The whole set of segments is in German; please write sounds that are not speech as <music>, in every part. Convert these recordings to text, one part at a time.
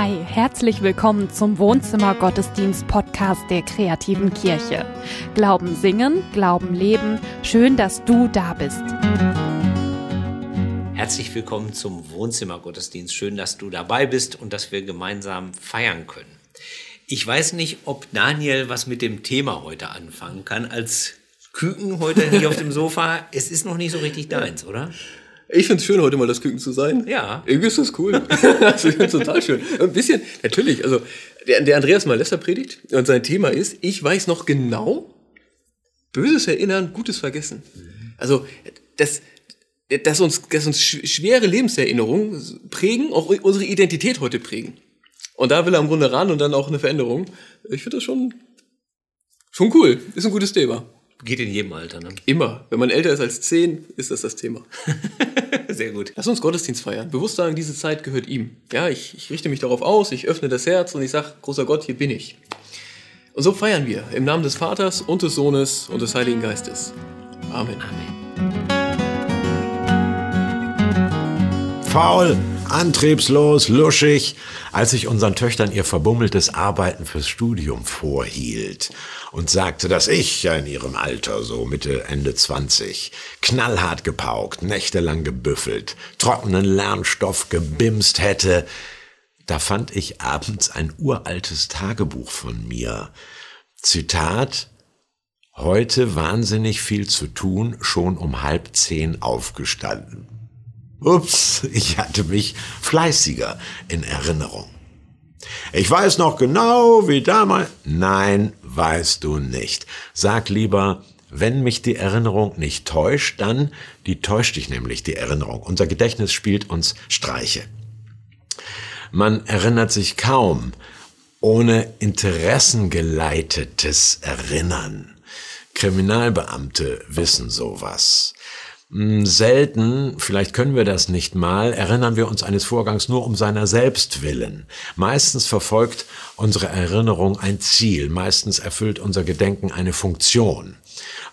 Hi, herzlich willkommen zum Wohnzimmer Gottesdienst Podcast der kreativen Kirche. Glauben singen, Glauben leben. Schön, dass du da bist. Herzlich willkommen zum Wohnzimmer Gottesdienst. Schön, dass du dabei bist und dass wir gemeinsam feiern können. Ich weiß nicht, ob Daniel was mit dem Thema heute anfangen kann. Als Küken heute hier auf dem Sofa. Es ist noch nicht so richtig deins, oder? Ich finde es schön, heute mal das Küken zu sein. Ja. Irgendwie ist das cool. <laughs> also ich finde total schön. Ein bisschen, natürlich, also der, der Andreas Malesser predigt und sein Thema ist, ich weiß noch genau, böses Erinnern, Gutes vergessen. Also das, dass uns, dass uns schwere Lebenserinnerungen prägen, auch unsere Identität heute prägen. Und da will er im Grunde ran und dann auch eine Veränderung. Ich finde das schon, schon cool. Ist ein gutes Thema. Geht in jedem Alter, ne? Immer. Wenn man älter ist als zehn, ist das das Thema. <laughs> Sehr gut. Lass uns Gottesdienst feiern. Bewusst sagen, diese Zeit gehört ihm. Ja, ich, ich richte mich darauf aus, ich öffne das Herz und ich sage, großer Gott, hier bin ich. Und so feiern wir im Namen des Vaters und des Sohnes und des Heiligen Geistes. Amen. Amen. Faul, antriebslos, luschig, als ich unseren Töchtern ihr verbummeltes Arbeiten fürs Studium vorhielt und sagte, dass ich ja in ihrem Alter, so Mitte, Ende 20, knallhart gepaukt, nächtelang gebüffelt, trockenen Lernstoff gebimst hätte, da fand ich abends ein uraltes Tagebuch von mir. Zitat, heute wahnsinnig viel zu tun, schon um halb zehn aufgestanden. Ups, ich hatte mich fleißiger in Erinnerung. Ich weiß noch genau, wie damals. Nein, weißt du nicht. Sag lieber, wenn mich die Erinnerung nicht täuscht, dann, die täuscht dich nämlich, die Erinnerung. Unser Gedächtnis spielt uns Streiche. Man erinnert sich kaum ohne interessengeleitetes Erinnern. Kriminalbeamte wissen sowas. Hm, selten, vielleicht können wir das nicht mal, erinnern wir uns eines Vorgangs nur um seiner selbst willen. Meistens verfolgt unsere Erinnerung ein Ziel, meistens erfüllt unser Gedenken eine Funktion.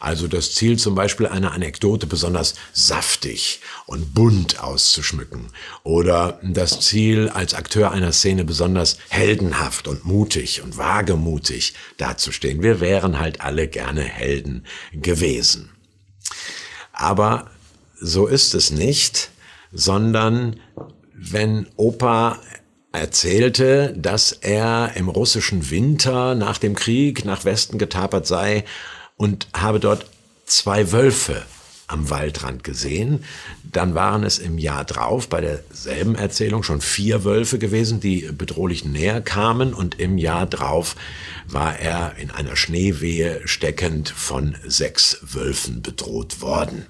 Also das Ziel zum Beispiel eine Anekdote besonders saftig und bunt auszuschmücken oder das Ziel als Akteur einer Szene besonders heldenhaft und mutig und wagemutig dazustehen. Wir wären halt alle gerne Helden gewesen. Aber so ist es nicht, sondern wenn Opa erzählte, dass er im russischen Winter nach dem Krieg nach Westen getapert sei und habe dort zwei Wölfe am Waldrand gesehen. Dann waren es im Jahr drauf bei derselben Erzählung schon vier Wölfe gewesen, die bedrohlich näher kamen und im Jahr drauf war er in einer Schneewehe steckend von sechs Wölfen bedroht worden.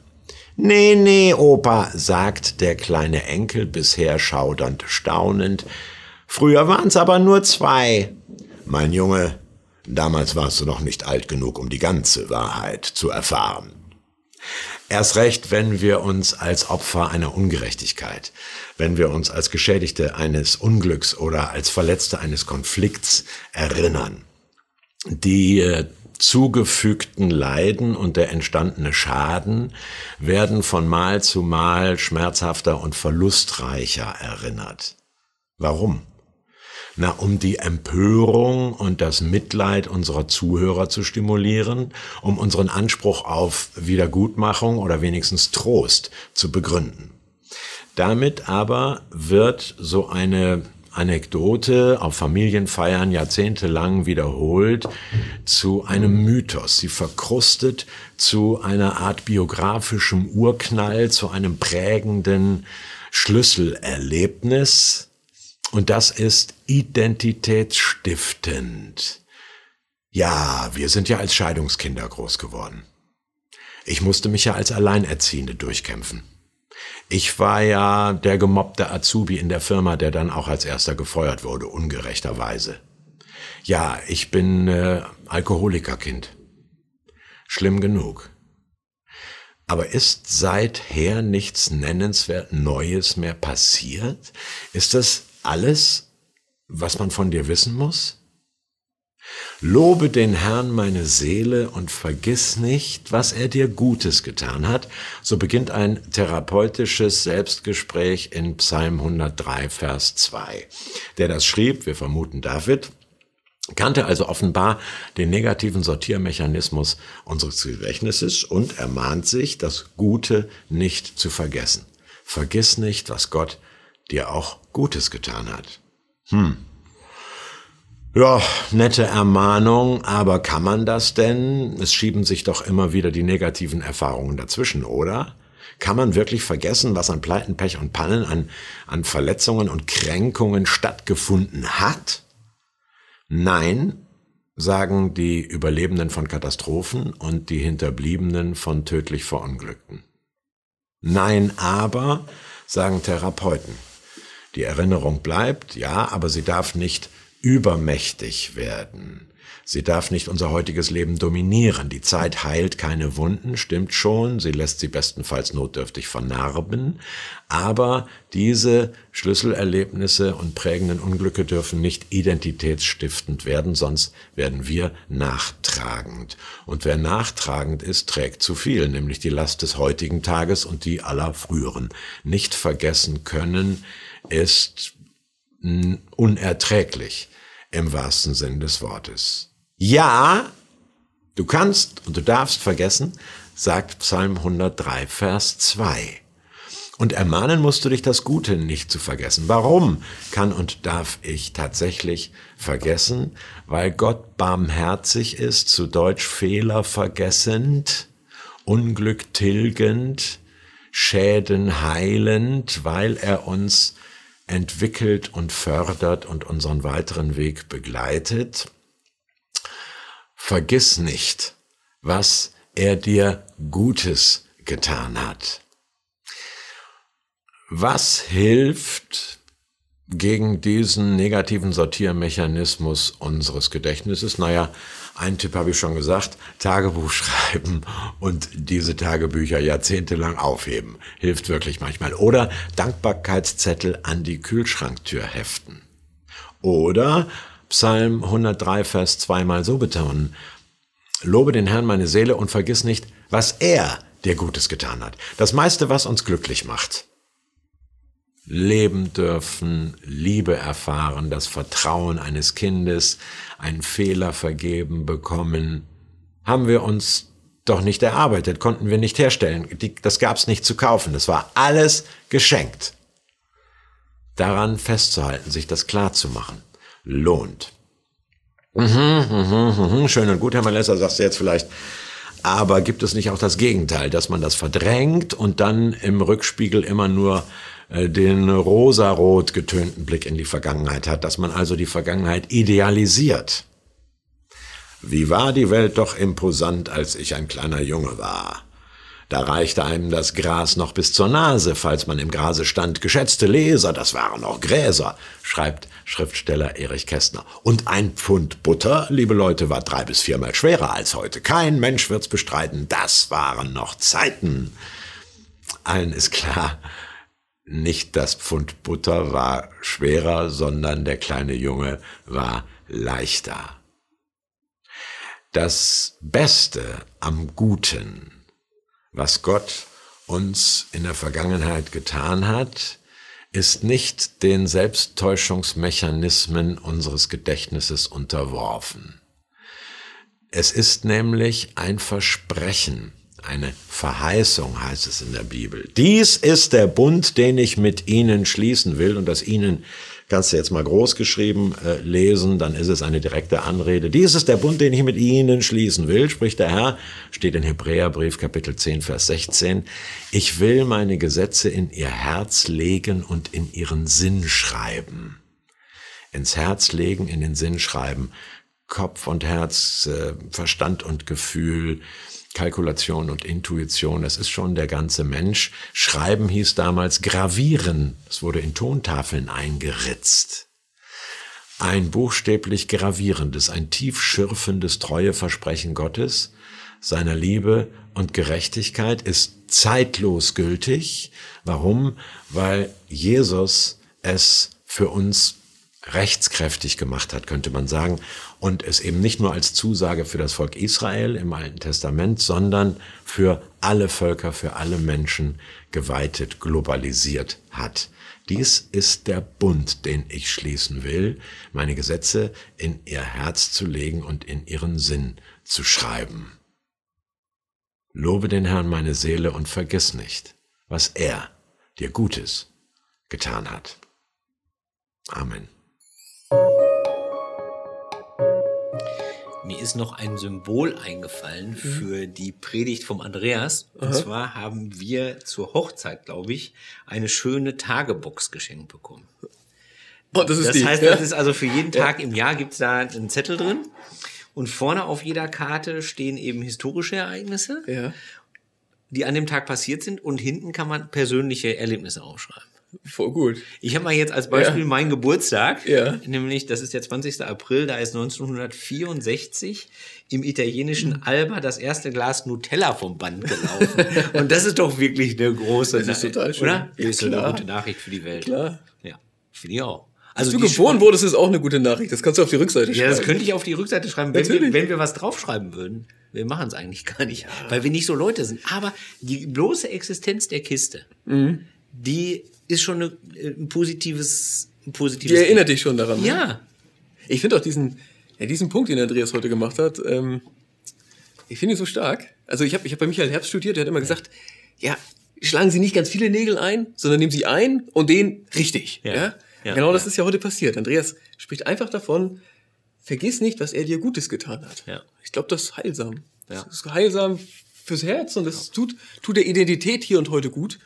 Nee, nee, Opa, sagt der kleine Enkel bisher schaudernd staunend. Früher waren's aber nur zwei. Mein Junge, damals warst du noch nicht alt genug, um die ganze Wahrheit zu erfahren. Erst recht, wenn wir uns als Opfer einer Ungerechtigkeit, wenn wir uns als Geschädigte eines Unglücks oder als Verletzte eines Konflikts erinnern. Die äh, zugefügten Leiden und der entstandene Schaden werden von Mal zu Mal schmerzhafter und verlustreicher erinnert. Warum? Na, um die Empörung und das Mitleid unserer Zuhörer zu stimulieren, um unseren Anspruch auf Wiedergutmachung oder wenigstens Trost zu begründen. Damit aber wird so eine Anekdote auf Familienfeiern jahrzehntelang wiederholt zu einem Mythos. Sie verkrustet zu einer Art biografischem Urknall, zu einem prägenden Schlüsselerlebnis. Und das ist identitätsstiftend. Ja, wir sind ja als Scheidungskinder groß geworden. Ich musste mich ja als Alleinerziehende durchkämpfen. Ich war ja der gemobbte Azubi in der Firma, der dann auch als erster gefeuert wurde, ungerechterweise. Ja, ich bin äh, Alkoholikerkind. Schlimm genug. Aber ist seither nichts nennenswert Neues mehr passiert? Ist das alles, was man von dir wissen muss? Lobe den Herrn meine Seele und vergiss nicht, was er dir Gutes getan hat. So beginnt ein therapeutisches Selbstgespräch in Psalm 103, Vers 2. Der das schrieb, wir vermuten David, kannte also offenbar den negativen Sortiermechanismus unseres Gedächtnisses und ermahnt sich, das Gute nicht zu vergessen. Vergiss nicht, was Gott dir auch Gutes getan hat. Hm. Ja, nette Ermahnung, aber kann man das denn? Es schieben sich doch immer wieder die negativen Erfahrungen dazwischen, oder? Kann man wirklich vergessen, was an Pleiten, Pech und Pannen, an, an Verletzungen und Kränkungen stattgefunden hat? Nein, sagen die Überlebenden von Katastrophen und die Hinterbliebenen von tödlich Verunglückten. Nein, aber, sagen Therapeuten. Die Erinnerung bleibt, ja, aber sie darf nicht übermächtig werden. Sie darf nicht unser heutiges Leben dominieren. Die Zeit heilt keine Wunden, stimmt schon, sie lässt sie bestenfalls notdürftig vernarben, aber diese Schlüsselerlebnisse und prägenden Unglücke dürfen nicht identitätsstiftend werden, sonst werden wir nachtragend. Und wer nachtragend ist, trägt zu viel, nämlich die Last des heutigen Tages und die aller früheren. Nicht vergessen können ist unerträglich im wahrsten Sinn des Wortes. Ja, du kannst und du darfst vergessen, sagt Psalm 103, Vers 2. Und ermahnen musst du dich, das Gute nicht zu vergessen. Warum kann und darf ich tatsächlich vergessen? Weil Gott barmherzig ist, zu Deutsch Fehler vergessend, Unglück tilgend, Schäden heilend, weil er uns entwickelt und fördert und unseren weiteren Weg begleitet. Vergiss nicht, was er dir Gutes getan hat. Was hilft gegen diesen negativen Sortiermechanismus unseres Gedächtnisses? Naja, ein Tipp habe ich schon gesagt, Tagebuch schreiben und diese Tagebücher jahrzehntelang aufheben. Hilft wirklich manchmal. Oder Dankbarkeitszettel an die Kühlschranktür heften. Oder Psalm 103, Vers 2 mal so betonen. Lobe den Herrn meine Seele und vergiss nicht, was er dir Gutes getan hat. Das meiste, was uns glücklich macht leben dürfen, Liebe erfahren, das Vertrauen eines Kindes, einen Fehler vergeben bekommen, haben wir uns doch nicht erarbeitet, konnten wir nicht herstellen. das gab's nicht zu kaufen. Das war alles geschenkt. Daran festzuhalten, sich das klar zu machen, lohnt. Mhm, mhm, mhm, schön und gut, Herr Malesser, sagst du jetzt vielleicht. Aber gibt es nicht auch das Gegenteil, dass man das verdrängt und dann im Rückspiegel immer nur den rosarot getönten Blick in die Vergangenheit hat, dass man also die Vergangenheit idealisiert. Wie war die Welt doch imposant, als ich ein kleiner Junge war. Da reichte einem das Gras noch bis zur Nase, falls man im Grase stand. Geschätzte Leser, das waren noch Gräser, schreibt Schriftsteller Erich Kästner. Und ein Pfund Butter, liebe Leute, war drei bis viermal schwerer als heute. Kein Mensch wird's bestreiten, das waren noch Zeiten. Allen ist klar, nicht das Pfund Butter war schwerer, sondern der kleine Junge war leichter. Das Beste am Guten, was Gott uns in der Vergangenheit getan hat, ist nicht den Selbsttäuschungsmechanismen unseres Gedächtnisses unterworfen. Es ist nämlich ein Versprechen, eine Verheißung heißt es in der Bibel. Dies ist der Bund, den ich mit ihnen schließen will. Und das ihnen kannst du jetzt mal groß geschrieben äh, lesen, dann ist es eine direkte Anrede. Dies ist der Bund, den ich mit ihnen schließen will, spricht der Herr, steht in Hebräerbrief Kapitel 10, Vers 16. Ich will meine Gesetze in ihr Herz legen und in ihren Sinn schreiben. Ins Herz legen, in den Sinn schreiben. Kopf und Herz, äh, Verstand und Gefühl, Kalkulation und Intuition, das ist schon der ganze Mensch. Schreiben hieß damals gravieren. Es wurde in Tontafeln eingeritzt. Ein buchstäblich gravierendes, ein tief schürfendes Treueversprechen Gottes, seiner Liebe und Gerechtigkeit ist zeitlos gültig. Warum? Weil Jesus es für uns rechtskräftig gemacht hat, könnte man sagen, und es eben nicht nur als Zusage für das Volk Israel im Alten Testament, sondern für alle Völker, für alle Menschen geweitet, globalisiert hat. Dies ist der Bund, den ich schließen will, meine Gesetze in ihr Herz zu legen und in ihren Sinn zu schreiben. Lobe den Herrn meine Seele und vergiss nicht, was er dir Gutes getan hat. Amen. Mir ist noch ein Symbol eingefallen mhm. für die Predigt vom Andreas. Und Aha. zwar haben wir zur Hochzeit, glaube ich, eine schöne Tagebox geschenkt bekommen. Oh, das, ist das die, heißt, ja? das ist also für jeden Tag ja. im Jahr gibt es da einen Zettel drin. Und vorne auf jeder Karte stehen eben historische Ereignisse, ja. die an dem Tag passiert sind. Und hinten kann man persönliche Erlebnisse aufschreiben. Voll gut. Ich habe mal jetzt als Beispiel ja. meinen Geburtstag, ja. nämlich das ist der 20. April, da ist 1964 im italienischen Alba das erste Glas Nutella vom Band gelaufen. <laughs> Und das ist doch wirklich eine große Das ist total schön. Oder? Ja, ist eine gute Nachricht für die Welt. Klar. Ja, finde ich auch. Also Dass du geboren wurdest, ist auch eine gute Nachricht. Das kannst du auf die Rückseite schreiben. Ja, das könnte ich auf die Rückseite schreiben, wenn, wir, wenn wir was draufschreiben würden. Wir machen es eigentlich gar nicht, weil wir nicht so Leute sind. Aber die bloße Existenz der Kiste, mhm. Die ist schon eine, äh, ein positives, ein positives. Die erinnert dich schon daran. Ne? Ja. Ich finde auch diesen, ja, diesen Punkt, den Andreas heute gemacht hat, ähm, ich finde ihn so stark. Also ich habe ich hab bei Michael Herbst studiert, der hat immer gesagt, ja, schlagen Sie nicht ganz viele Nägel ein, sondern nehmen Sie ein und den richtig. Ja. ja? ja genau das ist ja heute passiert. Andreas spricht einfach davon, vergiss nicht, was er dir Gutes getan hat. Ja. Ich glaube, das ist heilsam. Ja. Das ist heilsam fürs Herz und das tut, tut der Identität hier und heute gut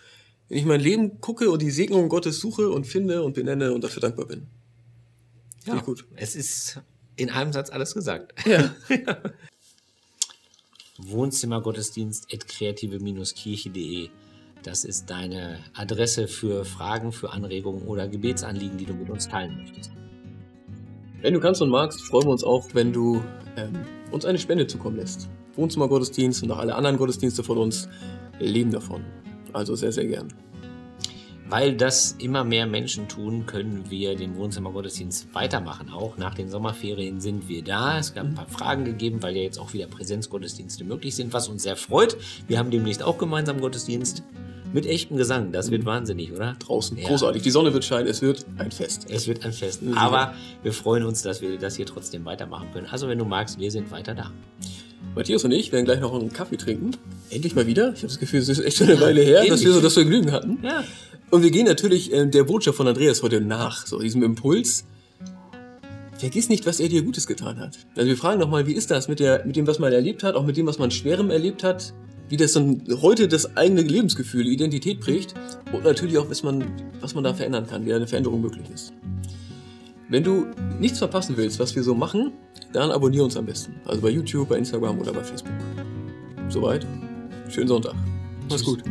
wenn ich mein Leben gucke und die Segnung Gottes suche und finde und benenne und dafür dankbar bin. Ja, gut. Es ist in einem Satz alles gesagt. Ja. <laughs> Wohnzimmergottesdienst at kreative-kirche.de. Das ist deine Adresse für Fragen, für Anregungen oder Gebetsanliegen, die du mit uns teilen möchtest. Wenn du kannst und magst, freuen wir uns auch, wenn du ähm, uns eine Spende zukommen lässt. Wohnzimmergottesdienst und auch alle anderen Gottesdienste von uns leben davon. Also sehr, sehr gern. Weil das immer mehr Menschen tun, können wir den Wohnzimmergottesdienst weitermachen. Auch nach den Sommerferien sind wir da. Es gab ein paar Fragen gegeben, weil ja jetzt auch wieder Präsenzgottesdienste möglich sind, was uns sehr freut. Wir haben demnächst auch gemeinsam Gottesdienst mit echtem Gesang. Das wird mhm. wahnsinnig, oder? Draußen. Ja. Großartig. Die Sonne wird scheinen. Es wird ein Fest. Es wird ein Fest. Aber wir freuen uns, dass wir das hier trotzdem weitermachen können. Also wenn du magst, wir sind weiter da. Matthias und ich werden gleich noch einen Kaffee trinken. Endlich mal wieder. Ich habe das Gefühl, es ist echt schon eine Weile her, dass wir so das Vergnügen hatten. Ja. Und wir gehen natürlich äh, der Botschaft von Andreas heute nach, so diesem Impuls. Vergiss nicht, was er dir Gutes getan hat. Also wir fragen nochmal, wie ist das mit, der, mit dem, was man erlebt hat, auch mit dem, was man Schwerem erlebt hat, wie das dann heute das eigene Lebensgefühl, Identität prägt und natürlich auch, was man, was man da verändern kann, wie eine Veränderung möglich ist. Wenn du nichts verpassen willst, was wir so machen, dann abonniere uns am besten. Also bei YouTube, bei Instagram oder bei Facebook. Soweit. Schönen Sonntag. Mach's gut.